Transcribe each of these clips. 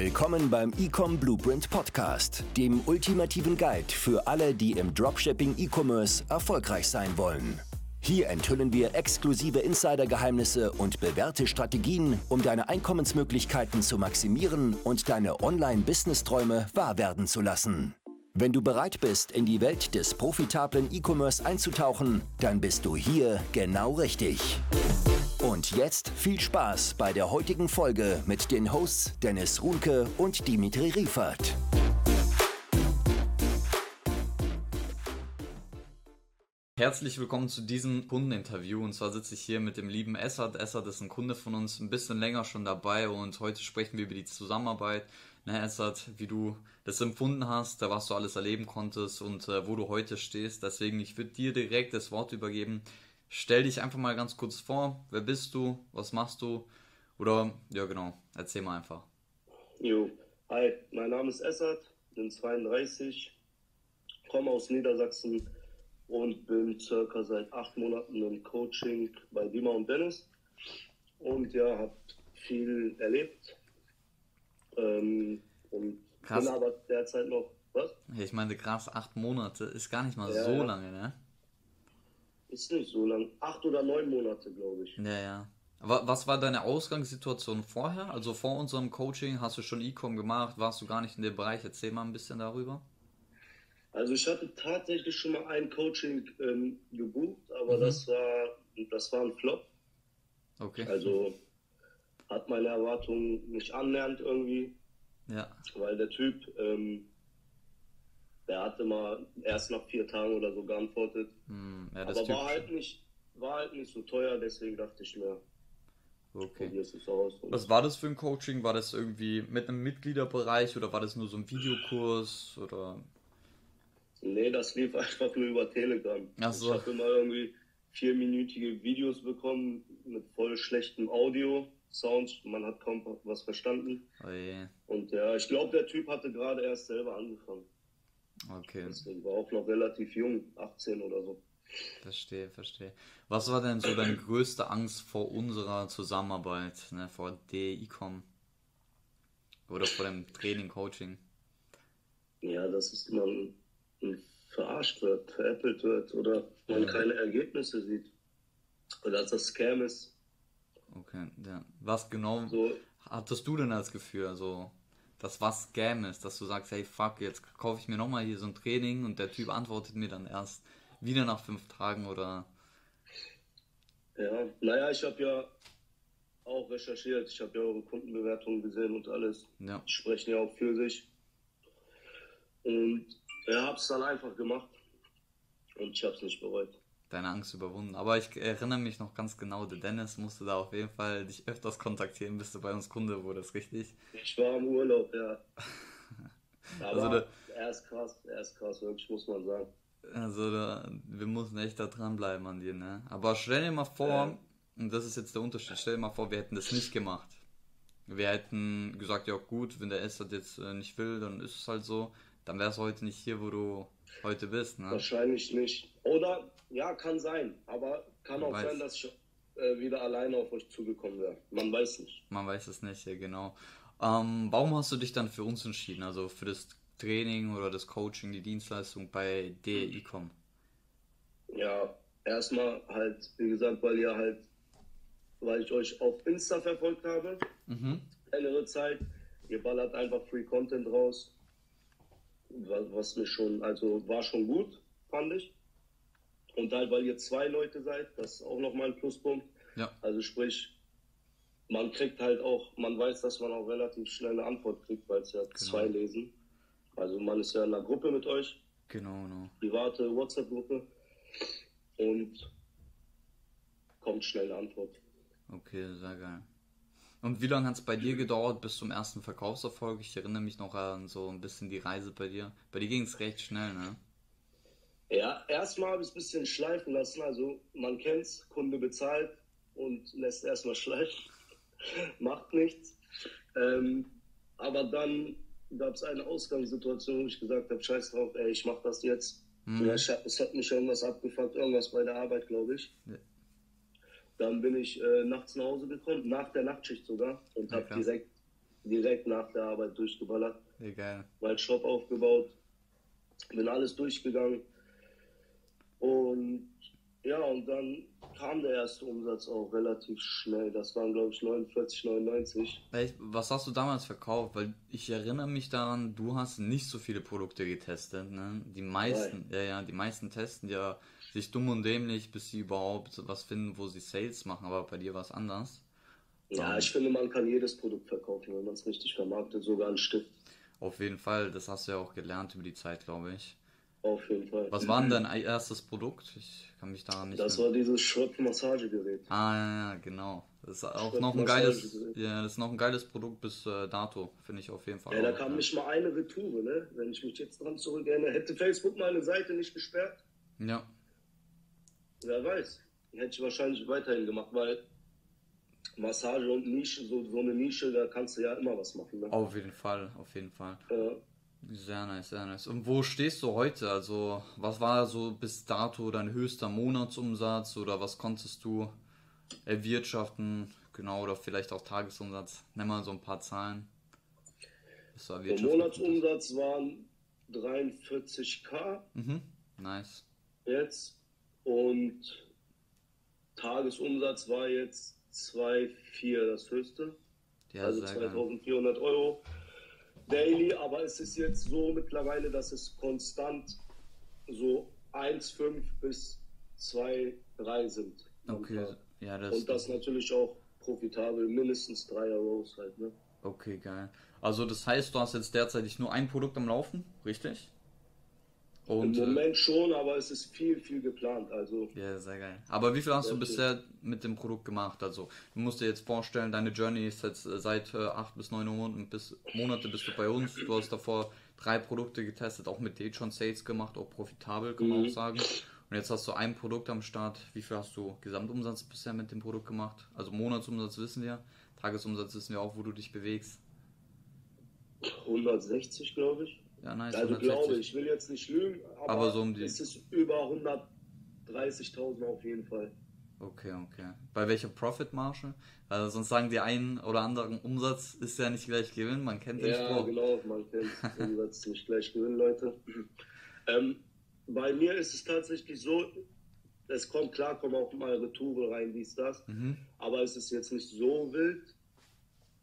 Willkommen beim Ecom Blueprint Podcast, dem ultimativen Guide für alle, die im Dropshipping E-Commerce erfolgreich sein wollen. Hier enthüllen wir exklusive Insider-Geheimnisse und bewährte Strategien, um deine Einkommensmöglichkeiten zu maximieren und deine Online-Business-Träume wahr werden zu lassen. Wenn du bereit bist, in die Welt des profitablen E-Commerce einzutauchen, dann bist du hier genau richtig. Und jetzt viel Spaß bei der heutigen Folge mit den Hosts Dennis Runke und Dimitri Riefert. Herzlich willkommen zu diesem Kundeninterview. Und zwar sitze ich hier mit dem lieben Essert. Essert ist ein Kunde von uns, ein bisschen länger schon dabei. Und heute sprechen wir über die Zusammenarbeit. Ne, Essert, wie du das empfunden hast, was du alles erleben konntest und äh, wo du heute stehst. Deswegen, ich würde dir direkt das Wort übergeben. Stell dich einfach mal ganz kurz vor. Wer bist du? Was machst du? Oder, ja genau, erzähl mal einfach. Jo, hi, mein Name ist Essert, bin 32, komme aus Niedersachsen und bin circa seit acht Monaten im Coaching bei Dima und Dennis. Und ja, habe viel erlebt. Ähm, und Krass. bin aber derzeit noch, was? Ich meine, krass, acht Monate ist gar nicht mal Ja, so lange, ne? Ist nicht so lang. Acht oder neun Monate, glaube ich. Ja, ja. Aber was war deine Ausgangssituation vorher? Also vor unserem Coaching hast du schon E-Com gemacht, warst du gar nicht in dem Bereich? Erzähl mal ein bisschen darüber. Also ich hatte tatsächlich schon mal ein Coaching ähm, gebucht, aber Mhm. das war das war ein Flop. Okay. Also hat meine Erwartungen nicht annähernd irgendwie, Ja. weil der Typ, ähm, der hatte mal erst nach vier Tagen oder so geantwortet. Hm, ja, das aber war halt nicht, war halt nicht so teuer, deswegen dachte ich mir, Okay. probierst es aus. Was war das für ein Coaching? War das irgendwie mit einem Mitgliederbereich oder war das nur so ein Videokurs oder? nee, das lief einfach nur über Telegram. Ach so. Ich habe immer irgendwie vierminütige Videos bekommen mit voll schlechtem Audio, Sound, man hat kaum was verstanden. Oh je. Und ja, ich glaube, der Typ hatte gerade erst selber angefangen. Okay, Deswegen war auch noch relativ jung, 18 oder so. verstehe, verstehe. Was war denn so deine größte Angst vor unserer Zusammenarbeit, ne, vor DE-Com? Oder vor dem Training, Coaching? Ja, dass es man man verarscht wird, veräppelt wird oder man Ja. keine Ergebnisse sieht. Oder dass das Scam ist. Okay, ja. Was genau So, hattest du denn als Gefühl? Also, dass was Scam ist, dass du sagst, hey fuck, jetzt kaufe ich mir nochmal hier so ein Training und der Typ antwortet mir dann erst wieder nach fünf Tagen oder. ja. Naja, ich habe ja auch recherchiert. Ich habe ja eure Kundenbewertungen gesehen und alles. Ja, Die sprechen ja auch für sich. Und ja, habe es dann einfach gemacht. Und ich habe es nicht bereut. Deine Angst überwunden. Aber ich erinnere mich noch ganz genau, der Dennis musste da auf jeden Fall dich öfters kontaktieren, bis du bei uns Kunde wurdest, richtig? Ich war im Urlaub, ja. Aber Also er ist krass, er ist krass, wirklich, muss man sagen. Also da, wir mussten echt da dranbleiben an dir, ne? Aber stell dir mal vor, Ja. und das ist jetzt der Unterschied, stell dir mal vor, wir hätten das nicht gemacht. Wir hätten gesagt, ja gut, wenn der Essert jetzt äh, nicht will, dann ist es halt so. Dann wärst du heute nicht hier, wo du heute bist, ne? Wahrscheinlich nicht. Oder, ja, kann sein. Aber kann Man auch weiß. sein, dass ich äh, wieder alleine auf euch zugekommen wäre. Man weiß nicht. Man weiß es nicht, ja genau. Ähm, warum hast du dich dann für uns entschieden? Also für das Training oder das Coaching, die Dienstleistung bei DEICOM? Ja, erstmal halt, wie gesagt, weil ihr halt, weil ich euch auf Insta verfolgt habe, Mhm. längere Zeit. Ihr ballert einfach Free Content raus. Was, was mir schon, also war schon gut, fand ich. Und halt, weil ihr zwei Leute seid, das ist auch nochmal ein Pluspunkt. Ja, Also sprich, man kriegt halt auch, man weiß, dass man auch relativ schnell eine Antwort kriegt, weil es ja zwei lesen. Also man ist ja in einer Gruppe mit euch, genau, genau. private WhatsApp-Gruppe und kommt schnell eine Antwort. Okay, sehr geil. Und wie lange hat es bei dir gedauert bis zum ersten Verkaufserfolg? Ich erinnere mich noch an so ein bisschen die Reise bei dir. Bei dir ging es recht schnell, ne? Ja, erstmal habe ich es ein bisschen schleifen lassen. Also man kennt's, Kunde bezahlt und lässt erstmal schleifen. Macht nichts. Ähm, aber dann gab es eine Ausgangssituation, wo ich gesagt habe, scheiß drauf, ey, ich mach das jetzt. Mhm. Ja, ich es hat mich irgendwas abgefuckt, irgendwas bei der Arbeit, glaube ich. Ja. Dann bin ich äh, nachts nach Hause gekommen, nach der Nachtschicht sogar, und habe direkt direkt nach der Arbeit durchgeballert. Egal. Mein Shop aufgebaut, bin alles durchgegangen. Und ja, und dann kam der erste Umsatz auch relativ schnell. Das waren, glaube ich, 49, 99. Echt? Was hast du damals verkauft? Weil ich erinnere mich daran, du hast nicht so viele Produkte getestet. Ne? Die meisten, ja, ja, die meisten testen ja sich dumm und dämlich, bis sie überhaupt was finden, wo sie Sales machen. Aber bei dir war es anders. Ja, ich finde, man kann jedes Produkt verkaufen, wenn man es richtig vermarktet, sogar ein Stift. Auf jeden Fall, das hast du ja auch gelernt über die Zeit, glaube ich. Auf jeden Fall. Was war denn dein erstes Produkt? Ich kann mich daran nicht Das mehr... war dieses Schritt-Massagegerät. Ah, ja, ja, genau. Das ist auch noch ein geiles, ja, das ist noch ein geiles Produkt bis äh, dato, finde ich auf jeden Fall. Ja, da kam ja. nicht mal eine Retoure, ne? Wenn ich mich jetzt dran zurückerinnere. Hätte Facebook meine Seite nicht gesperrt, Ja, wer weiß. Hätte ich wahrscheinlich weiterhin gemacht, weil Massage und Nische, so, so eine Nische, da kannst du ja immer was machen. Ne? auf jeden Fall, auf jeden Fall. Äh, Sehr nice, sehr nice. Und wo stehst du heute? Also, was war so bis dato dein höchster Monatsumsatz oder was konntest du erwirtschaften? Genau, oder vielleicht auch Tagesumsatz. Nenn mal so ein paar Zahlen. Das war der Monatsumsatz waren 43k Mhm, nice. jetzt und Tagesumsatz war jetzt 2,4 das höchste. Ja, also sehr geil. 2400 Euro daily, aber es ist jetzt so mittlerweile, dass es konstant so 1,5 bis 2,3 sind. Okay, ja, das, Und das natürlich auch profitabel, mindestens 3 Euros halt, ne? Okay, geil. Also das heißt, du hast jetzt derzeitig nur ein Produkt am Laufen, richtig? Und Im äh, Moment schon, aber es ist viel, viel geplant. Also ja, sehr geil. Aber wie viel hast du bisher mit dem Produkt gemacht? Also du musst dir jetzt vorstellen, deine Journey ist jetzt äh, seit äh, acht bis neun Monaten bis Monate bist du bei uns. Du hast davor drei Produkte getestet, auch mit denen schon Sales gemacht, auch profitabel, kann man Mhm. auch sagen. Und jetzt hast du ein Produkt am Start. Wie viel hast du Gesamtumsatz bisher mit dem Produkt gemacht? Also Monatsumsatz wissen wir, Tagesumsatz wissen wir auch, wo du dich bewegst. 160, glaube ich. Ja, nice. Also 160. glaube ich, will jetzt nicht lügen, aber, Aber so um die- es ist über 130.000 auf jeden Fall. Okay, okay. Bei welcher Profitmarge? Also sonst sagen die einen oder anderen Umsatz ist ja nicht gleich Gewinn, man kennt den Ja, Spruch. genau, man kennt Umsatz nicht gleich gewinnen, Leute. Ähm, bei mir ist es tatsächlich so, es kommt klar, kommen auch mal Retouren rein, dies, das, Mhm. aber es ist jetzt nicht so wild.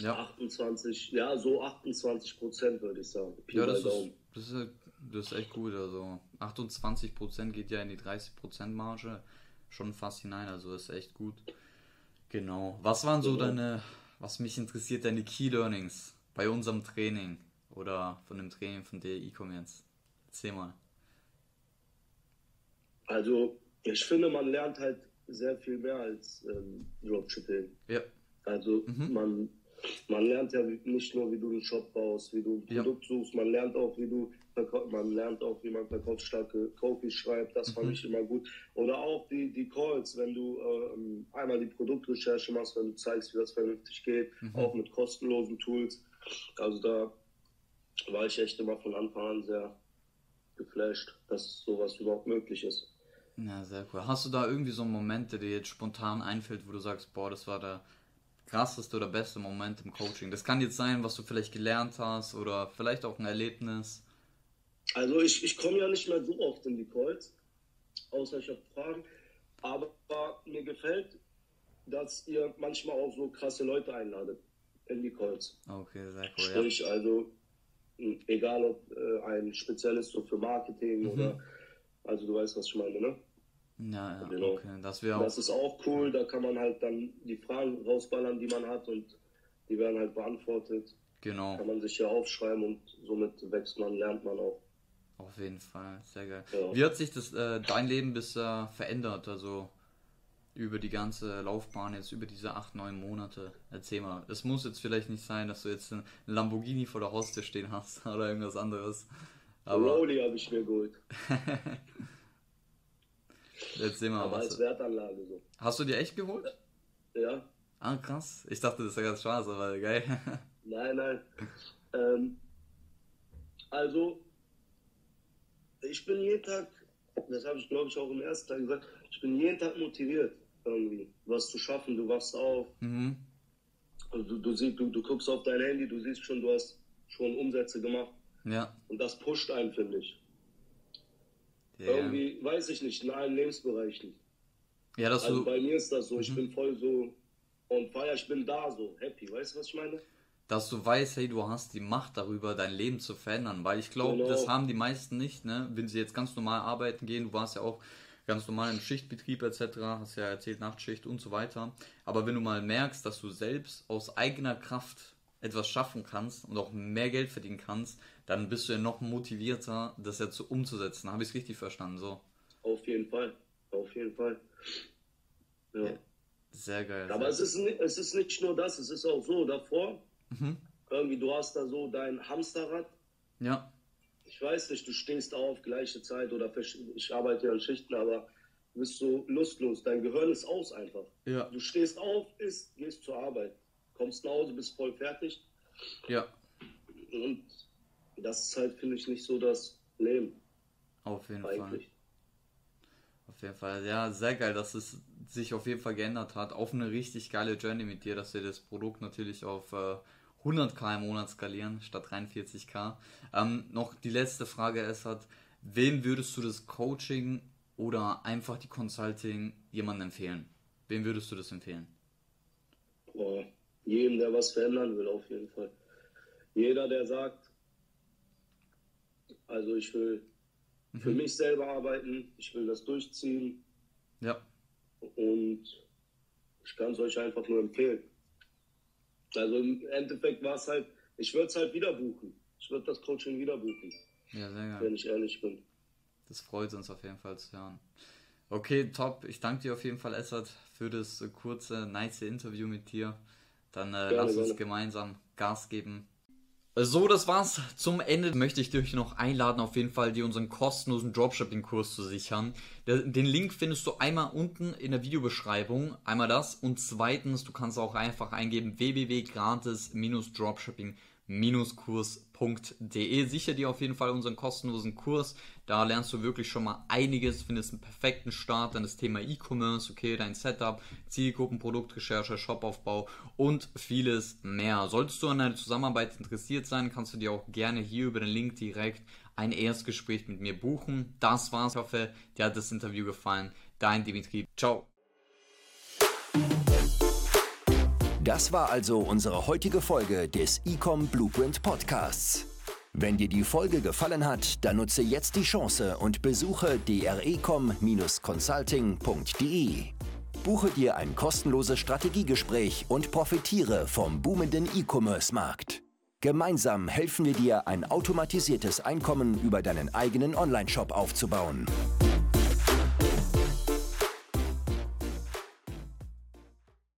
Ja, 28, ja, so 28 Prozent würde ich sagen. Pi ja das, ist, das, ist, das ist echt gut. Also 28% geht ja in die 30% Marge schon fast hinein, also ist echt gut. Genau. Was waren so Genau. deine, was mich interessiert, deine Key Learnings bei unserem Training oder von dem Training von der E-Commerce? Erzähl mal. Also, ich finde, man lernt halt sehr viel mehr als ähm, Dropshipping. Ja, Also Mhm. man, man lernt ja nicht nur, wie du einen Shop baust, wie du ein Ja. Produkt suchst, man lernt auch, wie du man lernt auch, wie man verkaufsstarke Copies schreibt, das fand Mhm. ich immer gut. Oder auch die, die Calls, wenn du ähm, einmal die Produktrecherche machst, wenn du zeigst, wie das vernünftig geht, Mhm. auch mit kostenlosen Tools. Also da war ich echt immer von Anfang an sehr geflasht, dass sowas überhaupt möglich ist. Ja, sehr cool. Hast du da irgendwie so einen Moment, der dir jetzt spontan einfällt, wo du sagst, boah, das war der krasseste oder beste Moment im Coaching? Das kann jetzt sein, was du vielleicht gelernt hast oder vielleicht auch ein Erlebnis. Also ich, ich komme ja nicht mehr so oft in die Calls, außer ich habe Fragen. Aber mir gefällt, dass ihr manchmal auch so krasse Leute einladet in die Calls. Okay, sehr cool, ja. Sprich, also mh, egal ob äh, ein Spezialist so für Marketing Mhm. oder also du weißt, was ich meine, ne? Ja, ja, Genau. okay. Das wäre. Das ist auch cool, da kann man halt dann die Fragen rausballern, die man hat und die werden halt beantwortet. Genau, Kann man sich hier aufschreiben und somit wächst man, lernt man auch. auf jeden Fall. Sehr geil. Ja. Wie hat sich das äh, dein Leben bisher verändert? Also über die ganze Laufbahn, jetzt über diese acht, neun Monate. Erzähl mal. Es muss jetzt vielleicht nicht sein, dass du jetzt einen Lamborghini vor der Haustür stehen hast oder irgendwas anderes. Aber Rolli habe ich mir geholt, erzähl mal, aber was. als Wertanlage so. Hast du dir echt geholt? Ja, Ah, krass. Ich dachte, das wäre ganz Spaß, aber geil. nein, nein. Ähm, also, ich bin jeden Tag, das habe ich glaube ich auch im ersten Tag gesagt, ich bin jeden Tag motiviert, irgendwie was zu schaffen. Du wachst auf mhm. Also du, siehst, du, du guckst auf dein Handy, du siehst schon, du hast schon Umsätze gemacht. Ja. Und das pusht einen, finde ich. Ja. Irgendwie, weiß ich nicht, in allen Lebensbereichen. Ja, dass Also du, bei mir ist das so, ich Mhm. bin voll so on fire, ich bin da so, happy, weißt du, was ich meine? dass du weißt, hey, du hast die Macht darüber, dein Leben zu verändern, weil ich glaube, Genau. das haben die meisten nicht, ne? Wenn sie jetzt ganz normal arbeiten gehen, du warst ja auch ganz normal im Schichtbetrieb etc., hast ja erzählt, Nachtschicht und so weiter. Aber wenn du mal merkst, dass du selbst aus eigener Kraft etwas schaffen kannst und auch mehr Geld verdienen kannst, dann bist du ja noch motivierter, das ja zu umzusetzen. Habe ich es richtig verstanden? So. Auf jeden Fall, auf jeden Fall. Ja. Sehr geil. Aber sehr es ist, es ist nicht nur das, es ist auch so davor. Mhm. Irgendwie, du hast da so dein Hamsterrad. Ja, Ich weiß nicht, du stehst auf, gleiche Zeit oder ich arbeite ja in Schichten, aber du bist so lustlos. Dein Gehirn ist aus einfach. ja, Du stehst auf, isst, gehst zur Arbeit, kommst nach Hause, bist voll fertig. ja, Und das ist halt, finde ich, nicht so das Leben auf jeden Fall. eigentlich. Auf jeden Fall, ja, sehr geil, dass es sich auf jeden Fall geändert hat. Auf eine richtig geile Journey mit dir, dass wir das Produkt natürlich auf äh, 100k im Monat skalieren statt 43k. Ähm, noch die letzte Frage es hat, wem würdest du das Coaching oder einfach die Consulting jemandem empfehlen? Wem würdest du das empfehlen? Boah, jedem, der was verändern will, auf jeden Fall. Jeder, der sagt, also ich will für Mhm. mich selber arbeiten, ich will das durchziehen Ja, und ich kann es euch einfach nur empfehlen. Also im Endeffekt war es halt, ich würde es halt wieder buchen. Ich würde das Coaching wieder buchen, ja, sehr geil. wenn ich ehrlich bin. Das freut uns auf jeden Fall zu hören. Okay, top. Ich danke dir auf jeden Fall, Essert, für das kurze, nice Interview mit dir. Dann äh, lass uns gerne. gemeinsam Gas geben. So, das war's. Zum Ende möchte ich dich noch einladen, auf jeden Fall dir unseren kostenlosen Dropshipping-Kurs zu sichern. Den Link findest du einmal unten in der Videobeschreibung. Einmal das. Und zweitens, du kannst auch einfach eingeben www.gratis-dropshipping-kurs.de. Sicher dir auf jeden Fall unseren kostenlosen Kurs. Da lernst du wirklich schon mal einiges, findest einen perfekten Start an das Thema E-Commerce, okay, dein Setup, Zielgruppen, Produktrecherche, Shopaufbau und vieles mehr. Solltest du an einer Zusammenarbeit interessiert sein, kannst du dir auch gerne hier über den Link direkt ein Erstgespräch mit mir buchen. Das war's. Ich hoffe, dir hat das Interview gefallen. Dein Dimitri. Ciao. Das war also unsere heutige Folge des Ecom Blueprint Podcasts. Wenn dir die Folge gefallen hat, dann nutze jetzt die Chance und besuche drecom-consulting.de. Buche dir ein kostenloses Strategiegespräch und profitiere vom boomenden E-Commerce-Markt. Gemeinsam helfen wir dir, ein automatisiertes Einkommen über deinen eigenen Onlineshop aufzubauen.